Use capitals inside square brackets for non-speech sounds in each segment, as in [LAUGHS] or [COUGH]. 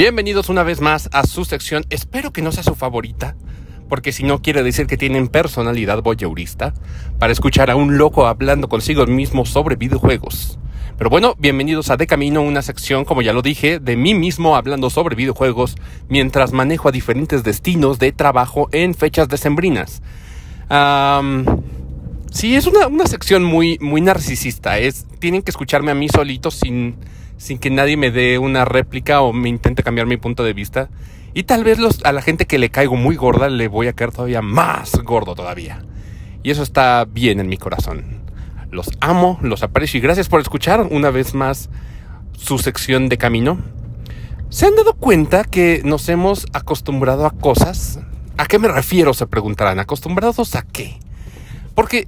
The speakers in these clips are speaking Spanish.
Bienvenidos una vez más a su sección. Espero que no sea su favorita, porque si no quiere decir que tienen personalidad voyeurista para escuchar a un loco hablando consigo mismo sobre videojuegos. Pero bueno, bienvenidos a De Camino, una sección, como ya lo dije, de mí mismo hablando sobre videojuegos mientras manejo a diferentes destinos de trabajo en fechas decembrinas. Um, sí, es una, una, sección muy, muy narcisista. Es, tienen que escucharme a mí solito sin sin que nadie me dé una réplica o me intente cambiar mi punto de vista. Y tal vez los, a la gente que le caigo muy gorda le voy a caer todavía más gordo todavía. Y eso está bien en mi corazón. Los amo, los aprecio y gracias por escuchar una vez más su sección de camino. ¿Se han dado cuenta que nos hemos acostumbrado a cosas? ¿A qué me refiero? Se preguntarán. ¿Acostumbrados a qué? Porque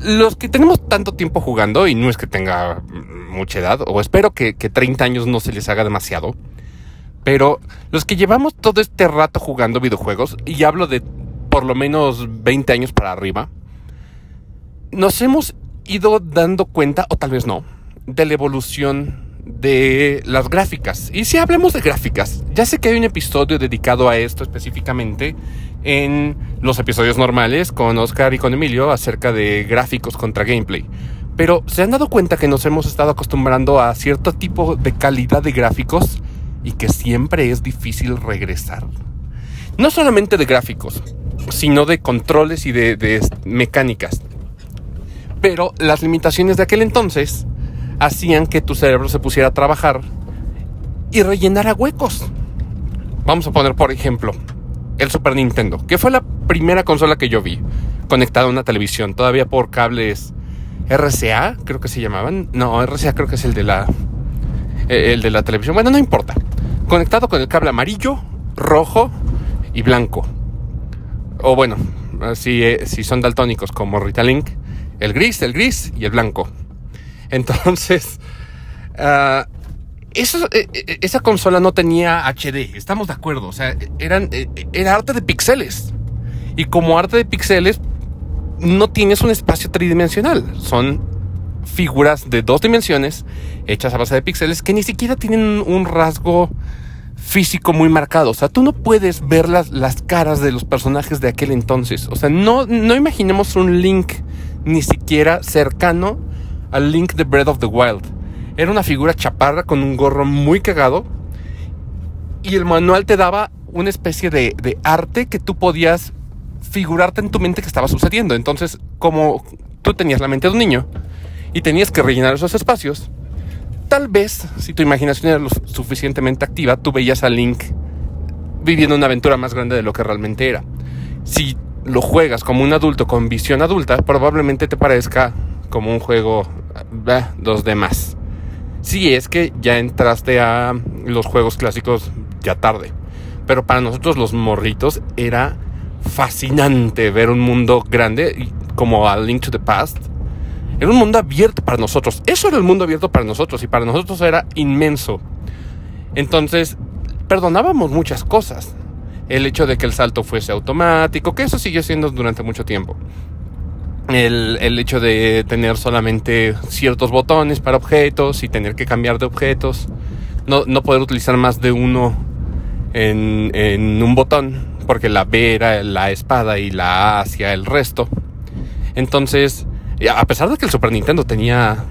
los que tenemos tanto tiempo jugando, y no es que tenga mucha edad, o espero que, que 30 años no se les haga demasiado, pero los que llevamos todo este rato jugando videojuegos, y hablo de por lo menos 20 años para arriba, nos hemos ido dando cuenta, o tal vez no, de la evolución de las gráficas. Y si hablemos de gráficas, ya sé que hay un episodio dedicado a esto específicamente en los episodios normales con Oscar y con Emilio acerca de gráficos contra gameplay. Pero se han dado cuenta que nos hemos estado acostumbrando a cierto tipo de calidad de gráficos y que siempre es difícil regresar. No solamente de gráficos, sino de controles y de, de mecánicas. Pero las limitaciones de aquel entonces hacían que tu cerebro se pusiera a trabajar y rellenara huecos. Vamos a poner, por ejemplo, el Super Nintendo, que fue la primera consola que yo vi conectada a una televisión, todavía por cables RCA, creo que se llamaban. No, RCA creo que es el de la eh, el de la televisión. Bueno, no importa. Conectado con el cable amarillo, rojo y blanco. O bueno, si, eh, si son daltónicos como Ritalink, el gris, el gris y el blanco. Entonces, [LAUGHS] eso, eh, eh, esa consola no tenía HD, estamos de acuerdo. O sea, eran, eh, era arte de píxeles. Y como arte de píxeles, no tienes un espacio tridimensional. Son figuras de dos dimensiones hechas a base de píxeles que ni siquiera tienen un rasgo físico muy marcado. O sea, tú no puedes ver las, las caras de los personajes de aquel entonces. O sea, no, no imaginemos un Link ni siquiera cercano al Link de Breath of the Wild. Era una figura chaparra con un gorro muy cagado. Y el manual te daba una especie de, de arte que tú podías figurarte en tu mente que estaba sucediendo. Entonces, como tú tenías la mente de un niño y tenías que rellenar esos espacios, tal vez, si tu imaginación era lo suficientemente activa, tú veías a Link viviendo una aventura más grande de lo que realmente era. Si lo juegas como un adulto con visión adulta, probablemente te parezca como un juego eh, 2D más. Si es que ya entraste a los juegos clásicos ya tarde. Pero para nosotros los morritos era fascinante ver un mundo grande como a Link to the Past. Era un mundo abierto para nosotros. Eso era el mundo abierto para nosotros y para nosotros era inmenso. Entonces, perdonábamos muchas cosas. El hecho de que el salto fuese automático, que eso siguió siendo durante mucho tiempo el, el, hecho de tener solamente ciertos botones para objetos y tener que cambiar de objetos, no, no poder utilizar más de uno en, en, un botón, porque la B era la espada y la A hacia el resto. Entonces, a pesar de que el Super Nintendo tenía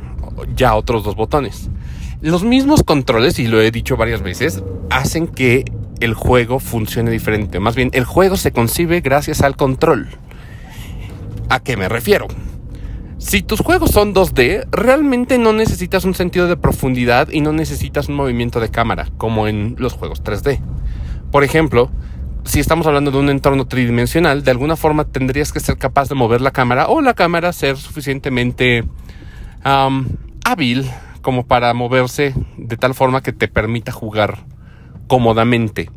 ya otros dos botones, los mismos controles, y lo he dicho varias veces, hacen que el juego funcione diferente. Más bien, el juego se concibe gracias al control. ¿A qué me refiero? Si tus juegos son 2D, realmente no necesitas un sentido de profundidad y no necesitas un movimiento de cámara, como en los juegos 3D. Por ejemplo, si estamos hablando de un entorno tridimensional, de alguna forma tendrías que ser capaz de mover la cámara o la cámara ser suficientemente hábil como para moverse de tal forma que te permita jugar cómodamente,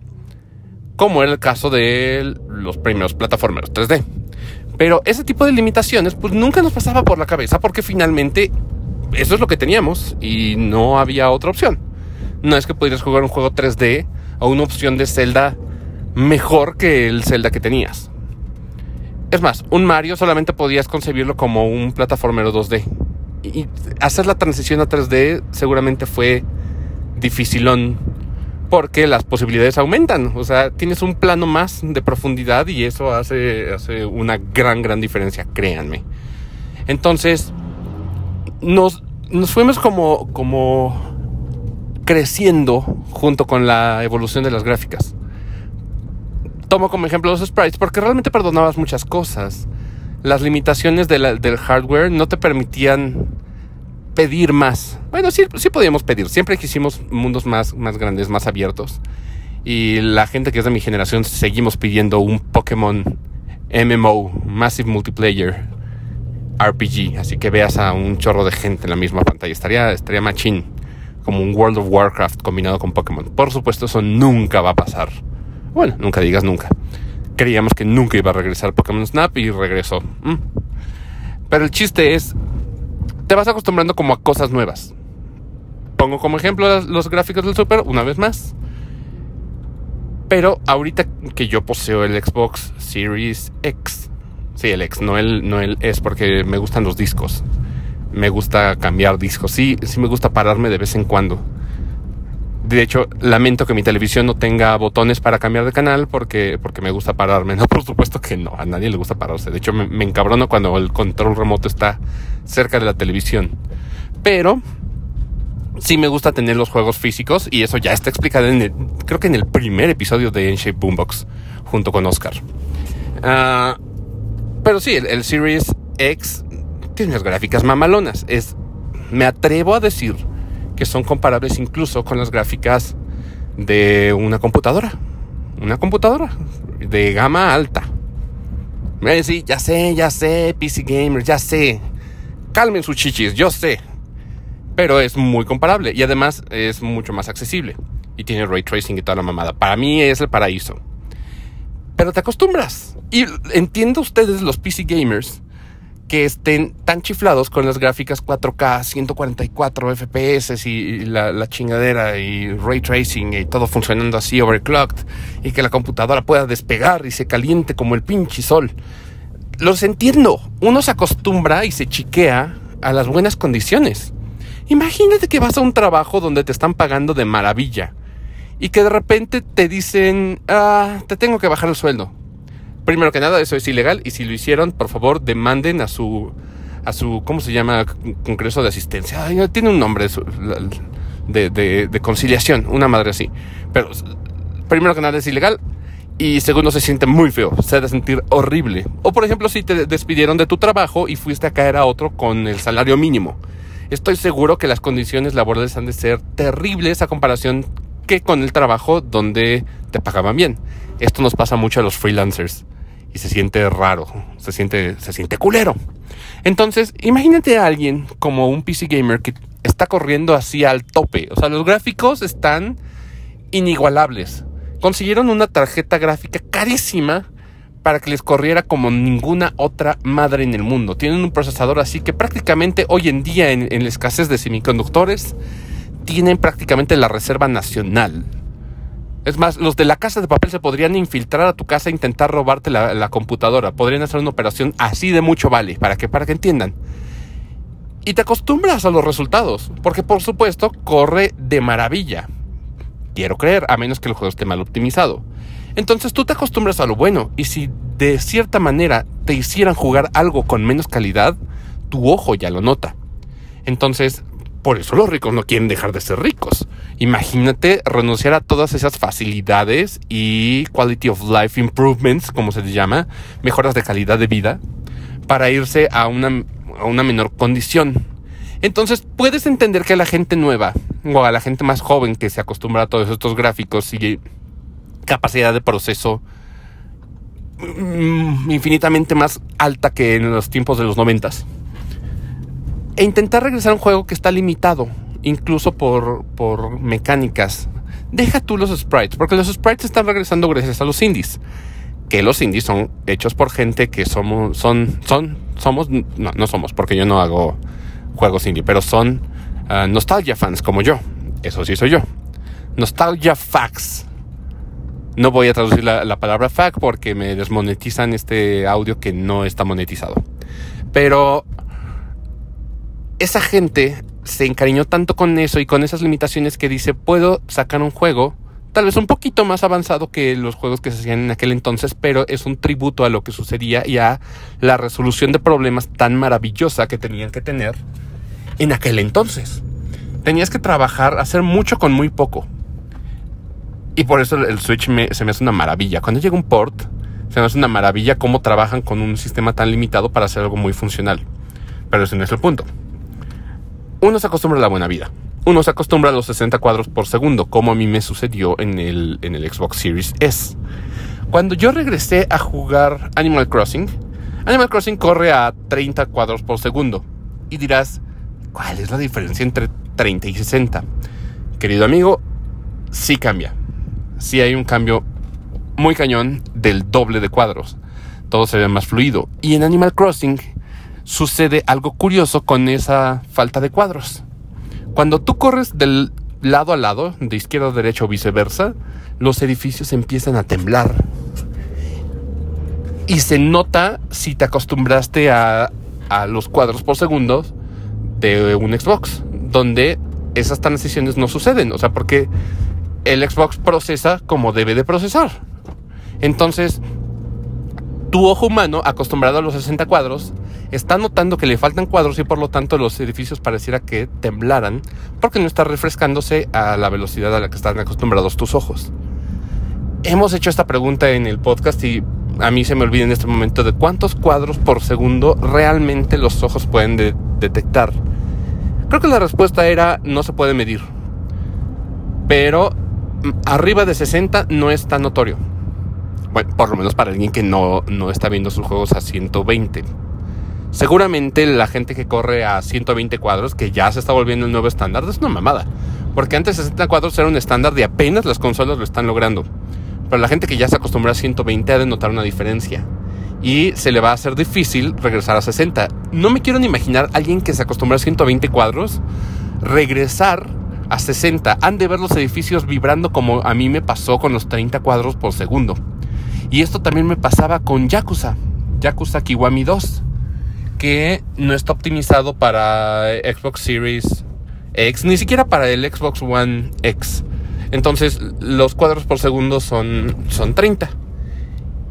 como era el caso de los primeros plataformeros 3D. Pero ese tipo de limitaciones pues nunca nos pasaba por la cabeza porque finalmente eso es lo que teníamos y no había otra opción. No es que pudieras jugar un juego 3D o una opción de Zelda mejor que el Zelda que tenías. Es más, un Mario solamente podías concebirlo como un plataformero 2D. Y hacer la transición a 3D seguramente fue dificilón porque las posibilidades aumentan. O sea, tienes un plano más de profundidad y eso hace, hace una gran, gran diferencia, créanme. Entonces, nos, nos fuimos como, como creciendo junto con la evolución de las gráficas. Tomo como ejemplo los sprites porque realmente perdonabas muchas cosas. Las limitaciones del hardware no te permitían pedir más. Bueno, sí, sí podíamos pedir. Siempre quisimos mundos más, más grandes, más abiertos. Y la gente que es de mi generación seguimos pidiendo un Pokémon MMO, Massive Multiplayer RPG. Así que veas a un chorro de gente en la misma pantalla. Estaría, estaría machín. Como un World of Warcraft combinado con Pokémon. Por supuesto, eso nunca va a pasar. Bueno, nunca digas nunca. Creíamos que nunca iba a regresar Pokémon Snap y regresó. Mm. Pero el chiste es te vas acostumbrando como a cosas nuevas. Pongo como ejemplo los, gráficos del Super una vez más. Pero ahorita que yo poseo el Xbox Series X, sí, el X, no el, no el S, porque me gustan los discos. Me gusta cambiar discos. Sí, sí me gusta pararme de vez en cuando. De hecho, lamento que mi televisión no tenga botones para cambiar de canal porque, porque me gusta pararme. No, [LAUGHS] por supuesto que no, a nadie le gusta pararse. De hecho, me, me encabrono cuando el control remoto está cerca de la televisión. Pero sí me gusta tener los juegos físicos y eso ya está explicado en el, creo que en el primer episodio de N-Shape Boombox junto con Oscar. Ah, pero sí, el, el, Series X tiene unas gráficas mamalonas. Es, me atrevo a decir que son comparables incluso con las gráficas de una computadora. Una computadora de gama alta. Sí, ya sé, ya sé, PC Gamer, ya sé. Calmen sus chichis, yo sé. Pero es muy comparable y además es mucho más accesible. Y tiene ray tracing y toda la mamada. Para mí es el paraíso. Pero te acostumbras. Y entiendo ustedes, los PC gamers, que estén tan chiflados con las gráficas 4K, 144 FPS y la, chingadera y ray tracing y todo funcionando así overclocked y que la computadora pueda despegar y se caliente como el pinche sol. Los entiendo. Uno se acostumbra y se chiquea a las buenas condiciones. Imagínate que vas a un trabajo donde te están pagando de maravilla y que de repente te dicen, ah, te tengo que bajar el sueldo primero que nada, eso es ilegal y si lo hicieron, por favor, demanden a su, a su ¿cómo se llama? Congreso de asistencia. tiene un nombre de, de, de, conciliación, una madre así. Pero primero que nada es ilegal y segundo se siente muy feo, se debe sentir horrible. O por ejemplo, si te despidieron de tu trabajo y fuiste a caer a otro con el salario mínimo. Estoy seguro que las condiciones laborales han de ser terribles a comparación que con el trabajo donde te pagaban bien. Esto nos pasa mucho a los freelancers y se siente raro, se siente, se siente culero. Entonces, imagínate a alguien como un PC gamer que está corriendo así al tope. O sea, los gráficos están inigualables. Consiguieron una tarjeta gráfica carísima para que les corriera como ninguna otra madre en el mundo. Tienen un procesador así que prácticamente hoy en día en, en la escasez de semiconductores tienen prácticamente la reserva nacional. Es más, los de la casa de papel se podrían infiltrar a tu casa e intentar robarte la, computadora. Podrían hacer una operación así de mucho vale, para que, para que entiendan. Y te acostumbras a los resultados, porque por supuesto corre de maravilla. Quiero creer, a menos que el juego esté mal optimizado. Entonces tú te acostumbras a lo bueno, y si de cierta manera te hicieran jugar algo con menos calidad, tu ojo ya lo nota. Entonces, por eso los ricos no quieren dejar de ser ricos. Imagínate renunciar a todas esas facilidades y quality of life improvements, como se les llama, mejoras de calidad de vida, para irse a una, a una menor condición. Entonces puedes entender que a la gente nueva o a la gente más joven que se acostumbra a todos estos gráficos y capacidad de proceso mm, infinitamente más alta que en los tiempos de los noventas e intentar regresar a un juego que está limitado, incluso por, por mecánicas. Deja tú los sprites, porque los sprites están regresando gracias a los indies. Que los indies son hechos por gente que somos, son, son, somos, no, no somos, porque yo no hago juegos indie, pero son uh, nostalgia fans como yo. Eso sí soy yo. Nostalgia facts. No voy a traducir la palabra fact porque me desmonetizan este audio que no está monetizado. Pero esa gente se encariñó tanto con eso y con esas limitaciones que dice, puedo sacar un juego tal vez un poquito más avanzado que los juegos que se hacían en aquel entonces, pero es un tributo a lo que sucedía y a la resolución de problemas tan maravillosa que tenían que tener en aquel entonces. Tenías que trabajar, hacer mucho con muy poco. Y por eso el Switch se me hace una maravilla. Cuando llega un port, se me hace una maravilla cómo trabajan con un sistema tan limitado para hacer algo muy funcional. Pero ese no es el punto. Uno se acostumbra a la buena vida uno se acostumbra a los 60 cuadros por segundo, como a mí me sucedió en el, en el Xbox Series S. Cuando yo regresé a jugar Animal Crossing, Animal Crossing corre a 30 cuadros por segundo. Y dirás, ¿cuál es la diferencia entre 30 y 60? Querido amigo, sí cambia. Sí hay un cambio muy cañón del doble de cuadros. Todo se ve más fluido. Y en Animal Crossing sucede algo curioso con esa falta de cuadros. Cuando tú corres del lado a lado, de izquierda a derecha o viceversa, los edificios empiezan a temblar. Y se nota si te acostumbraste a, los cuadros por segundo de un Xbox, donde esas transiciones no suceden. O sea, porque el Xbox procesa como debe de procesar. Entonces, tu ojo humano, acostumbrado a los 60 cuadros, está notando que le faltan cuadros y por lo tanto los edificios pareciera que temblaran porque no está refrescándose a la velocidad a la que están acostumbrados tus ojos. Hemos hecho esta pregunta en el podcast y a mí se me olvida en este momento de cuántos cuadros por segundo realmente los ojos pueden detectar. Creo que la respuesta era no se puede medir. Pero mm, arriba de 60 no es tan notorio. Bueno, por lo menos para alguien que no, no está viendo sus juegos a 120. Seguramente la gente que corre a 120 cuadros, que ya se está volviendo el nuevo estándar, es una mamada. Porque antes 60 cuadros era un estándar de apenas las consolas lo están logrando. Pero la gente que ya se acostumbra a 120 ha de notar una diferencia. Y se le va a hacer difícil regresar a 60. No me quiero ni imaginar a alguien que se acostumbra a 120 cuadros regresar a 60. Han de ver los edificios vibrando como a mí me pasó con los 30 cuadros por segundo. Y esto también me pasaba con Yakuza. Yakuza Kiwami 2 que no está optimizado para Xbox Series X, ni siquiera para el Xbox One X. Entonces los cuadros por segundo son, son 30.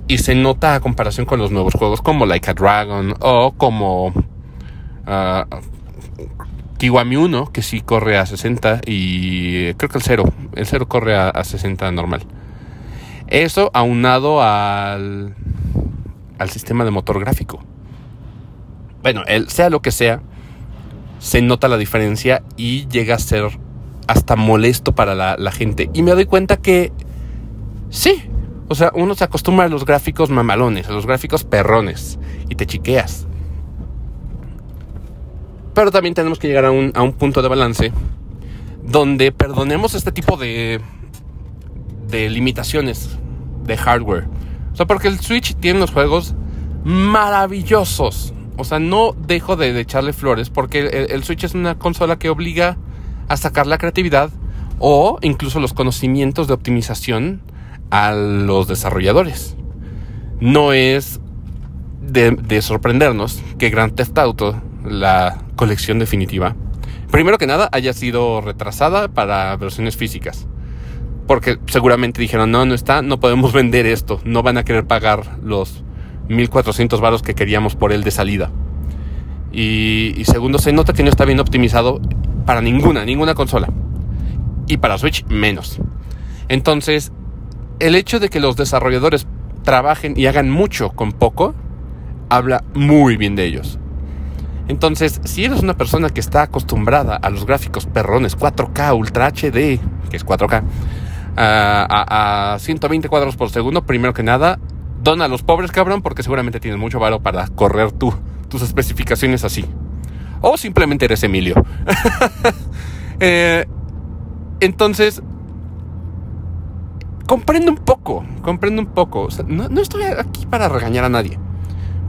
Y se nota a comparación con los nuevos juegos como Like a Dragon o como uh, Kiwami 1, que sí corre a 60 y creo que el 0, el 0 corre a 60 normal. Eso aunado al, al sistema de motor gráfico bueno, sea lo que sea, se nota la diferencia y llega a ser hasta molesto para la, gente. Y me doy cuenta que sí, o sea, uno se acostumbra a los gráficos mamalones, a los gráficos perrones, y te chiqueas. Pero también tenemos que llegar a un, a un punto de balance donde perdonemos este tipo de, de limitaciones de hardware. O sea, porque el Switch tiene unos juegos maravillosos, o sea, no dejo de, echarle flores porque el, Switch es una consola que obliga a sacar la creatividad o incluso los conocimientos de optimización a los desarrolladores. No es de, sorprendernos que Grand Theft Auto, la colección definitiva, primero que nada haya sido retrasada para versiones físicas. Porque seguramente dijeron, no, no está, no podemos [LAUGHS] vender esto, no van a querer pagar los 1400 varos que queríamos por él de salida. Y, segundo, se nota que no está bien optimizado para ninguna, ninguna consola. Y para Switch menos. Entonces, el hecho de que los desarrolladores trabajen y hagan mucho con poco, habla muy bien de ellos. Entonces, si eres una persona que está acostumbrada a los gráficos perrones 4K, Ultra HD, que es 4K, a, a 120 cuadros por segundo, primero que nada, dona a los pobres, cabrón, porque seguramente tienes mucho valor para correr tú, tus especificaciones así. O simplemente eres Emilio. [LAUGHS] Eh, entonces, comprendo un poco, comprendo un poco. no, no, estoy aquí para regañar a nadie.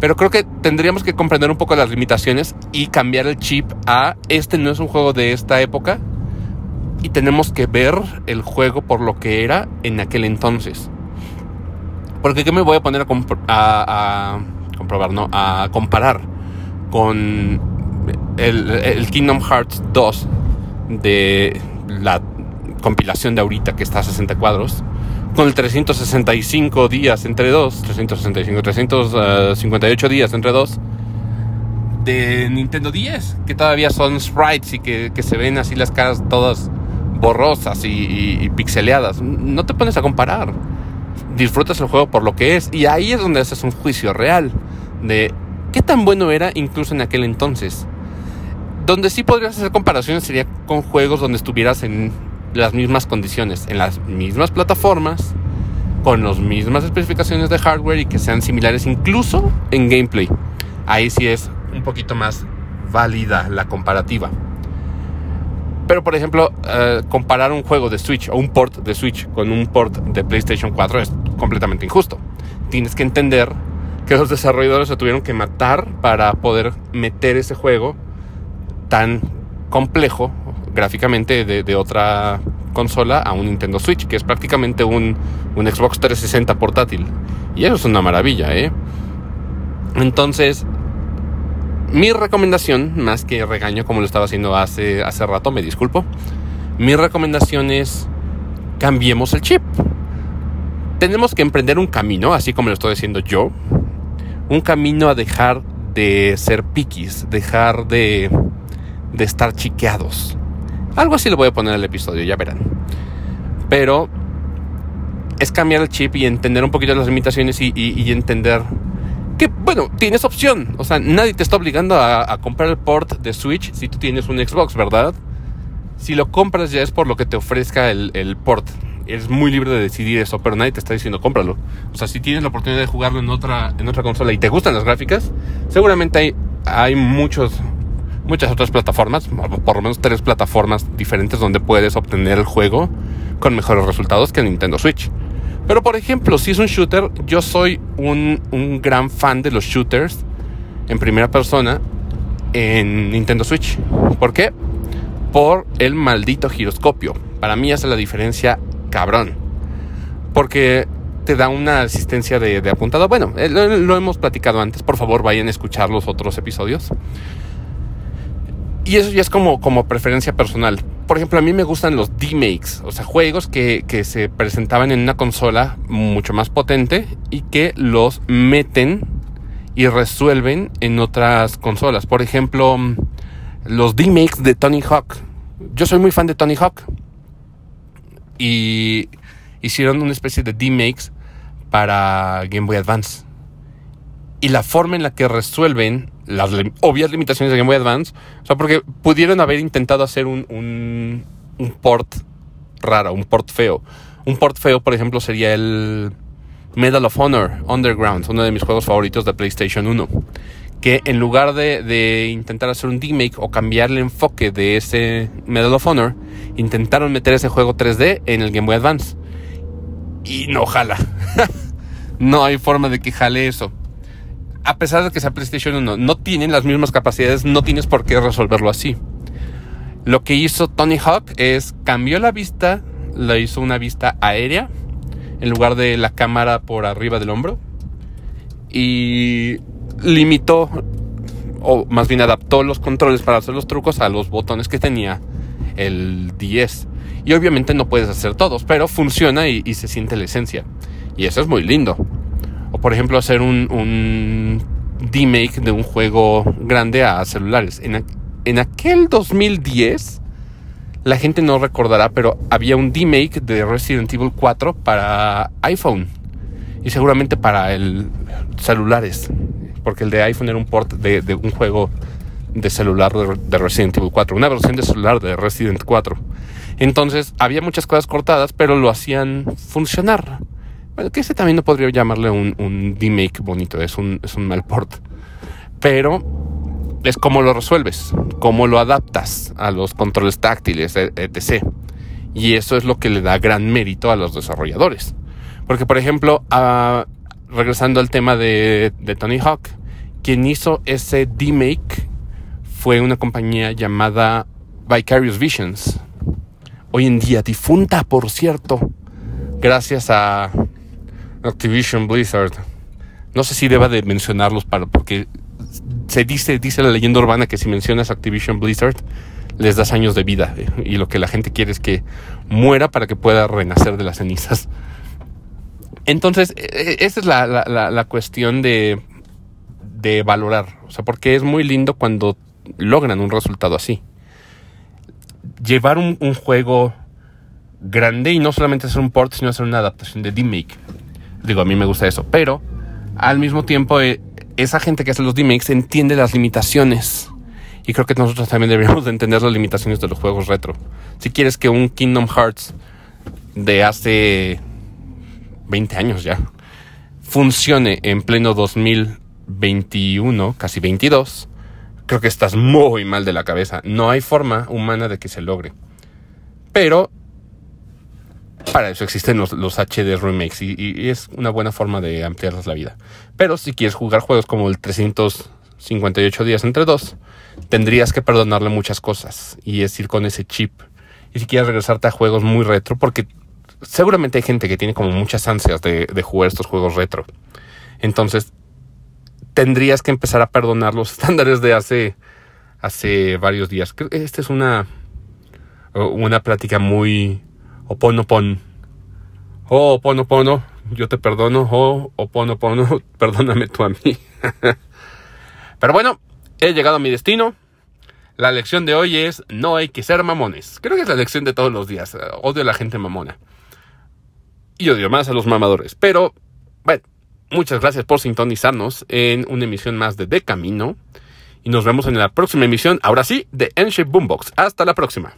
Pero creo que tendríamos que comprender un poco las limitaciones y cambiar el chip a este no es un juego de esta época. Y tenemos que ver el juego por lo que era en aquel entonces. Porque ¿qué me voy a poner a, comprobar, no? A comparar con el, Kingdom Hearts 2 de la compilación de ahorita que está a 60 cuadros, con el 365 días entre dos, 365, 358 días entre dos, de Nintendo 10, que todavía son sprites y que, se ven así las caras todas borrosas y, pixeleadas. No te pones a comparar. Disfrutas el juego por lo que es. Y ahí es donde haces un juicio real de qué tan bueno era incluso en aquel entonces. Donde sí podrías hacer comparaciones sería con juegos donde estuvieras en las mismas condiciones, en las mismas plataformas, con las mismas especificaciones de hardware y que sean similares incluso en gameplay. Ahí sí es un poquito más válida la comparativa. Pero por ejemplo, eh, comparar un juego de Switch o un port de Switch con un port de PlayStation 4 es completamente injusto. Tienes que entender que los desarrolladores se tuvieron que matar para poder meter ese juego tan complejo gráficamente de, otra consola a un Nintendo Switch, que es prácticamente un, un Xbox 360 portátil. Y eso es una maravilla, ¿eh? Entonces, mi recomendación, más que regaño como lo estaba haciendo hace, hace rato, me disculpo. Mi recomendación es cambiemos el chip. Tenemos que emprender un camino, así como lo estoy diciendo yo. Un camino a dejar de ser piquis, dejar de, de estar chiqueados. Algo así le voy a poner al episodio, ya verán. Pero es cambiar el chip y entender un poquito las limitaciones y, y entender bueno, tienes opción. O sea, nadie te está obligando a, comprar el port de Switch si tú tienes un Xbox, ¿verdad? Si lo compras ya es por lo que te ofrezca el, port. Eres muy libre de decidir eso, pero nadie te está diciendo cómpralo. O sea, si tienes la oportunidad de jugarlo en otra, en otra consola y te gustan las gráficas, seguramente hay, hay muchos, muchas otras plataformas, por lo menos tres plataformas diferentes donde puedes obtener el juego con mejores resultados que el Nintendo Switch. Pero por ejemplo, si es un shooter, yo soy un, gran fan de los shooters en primera persona en Nintendo Switch. ¿Por qué? Por el maldito giroscopio. Para mí hace la diferencia cabrón. Porque te da una asistencia de, apuntado. Bueno, eh, lo, hemos platicado antes. Por favor, vayan a escuchar los otros episodios. Y eso ya es como, como preferencia personal por ejemplo, a mí me gustan los D-Makes, o sea, juegos que, se presentaban en una consola mucho más potente y que los meten y resuelven en otras consolas. Por ejemplo, los D-Makes de Tony Hawk. Yo soy muy fan de Tony Hawk. Y hicieron una especie de D-Makes para Game Boy Advance. Y la forma en la que resuelven las obvias limitaciones de Game Boy Advance. O sea, porque pudieron haber intentado hacer un, un, port raro, un port feo. Un port feo, por ejemplo, sería el Medal of Honor Underground, uno de mis juegos favoritos de PlayStation 1. Que en lugar de, de intentar hacer un remake o cambiar el enfoque de ese Medal of Honor, intentaron meter ese juego 3D en el Game Boy Advance. Y no jala. [LAUGHS] no hay forma de que jale eso a pesar de que sea PlayStation 1, no tienen las mismas capacidades, no tienes por qué resolverlo así. Lo que hizo Tony Hawk es cambió la vista, la hizo una vista aérea en lugar de la cámara por arriba del hombro y limitó o más bien adaptó los controles para hacer los trucos a los botones que tenía el 10. Y obviamente no puedes hacer todos, pero funciona y, y se siente la esencia. Y eso es muy lindo. O por ejemplo hacer un, un remake de un juego grande a celulares. En, en aquel 2010, la gente no recordará, pero había un remake de Resident Evil 4 para iPhone. Y seguramente para el celulares. Porque el de iPhone era un port de, de un juego de celular de, Resident Evil 4. Una versión de celular de Resident 4. Entonces había muchas cosas cortadas, pero lo hacían funcionar. Bueno, que ese también no podría llamarle un, un remake bonito, es un, es un mal port. Pero es cómo lo resuelves, cómo lo adaptas a los controles táctiles, e, etc. Y eso es lo que le da gran mérito a los desarrolladores. Porque, por ejemplo, regresando al tema de, de, Tony Hawk, quien hizo ese remake fue una compañía llamada Vicarious Visions. Hoy en día difunta, por cierto, gracias a Activision Blizzard. No sé si deba de mencionarlos para porque se dice dice la leyenda urbana que si mencionas Activision Blizzard les das años de vida eh, y lo que la gente quiere es que muera para que pueda renacer de las cenizas. Entonces, e, e, esa es la, la, cuestión de, de valorar, o sea, porque es muy lindo cuando logran un resultado así. Llevar un, un juego grande y no solamente hacer un port, sino hacer una adaptación de D-Make. Digo, a mí me gusta eso, pero al mismo tiempo eh, esa gente que hace los D-Makes entiende las limitaciones. Y creo que nosotros también deberíamos de entender las limitaciones de los juegos retro. Si quieres que un Kingdom Hearts de hace 20 años ya funcione en pleno 2021, casi 22, creo que estás muy mal de la cabeza. No hay forma humana de que se logre. Pero para eso existen los, HD remakes y, es una buena forma de ampliarles la vida. Pero si quieres jugar juegos como el 358 días entre dos, tendrías que perdonarle muchas cosas y es ir con ese chip. Y si quieres regresarte a juegos muy retro, porque seguramente hay gente que tiene como muchas ansias de, jugar estos juegos retro. Entonces, tendrías que empezar a perdonar los [LAUGHS] estándares de hace, hace varios días. Esta es una, una plática muy Oponopono. Oh, Oponopono, yo te perdono. Oh, Oponopono, [LAUGHS] perdóname tú a mí. [LAUGHS] Pero bueno, he llegado a mi destino. La lección de hoy es no hay que ser mamones. Creo que es la lección de todos los días. Odio a la gente mamona. Y odio más a los mamadores. Pero, bueno, muchas gracias por sintonizarnos en una emisión más de De Camino. Y nos vemos en la próxima emisión, ahora sí, de N-Shape Boombox. Hasta la próxima.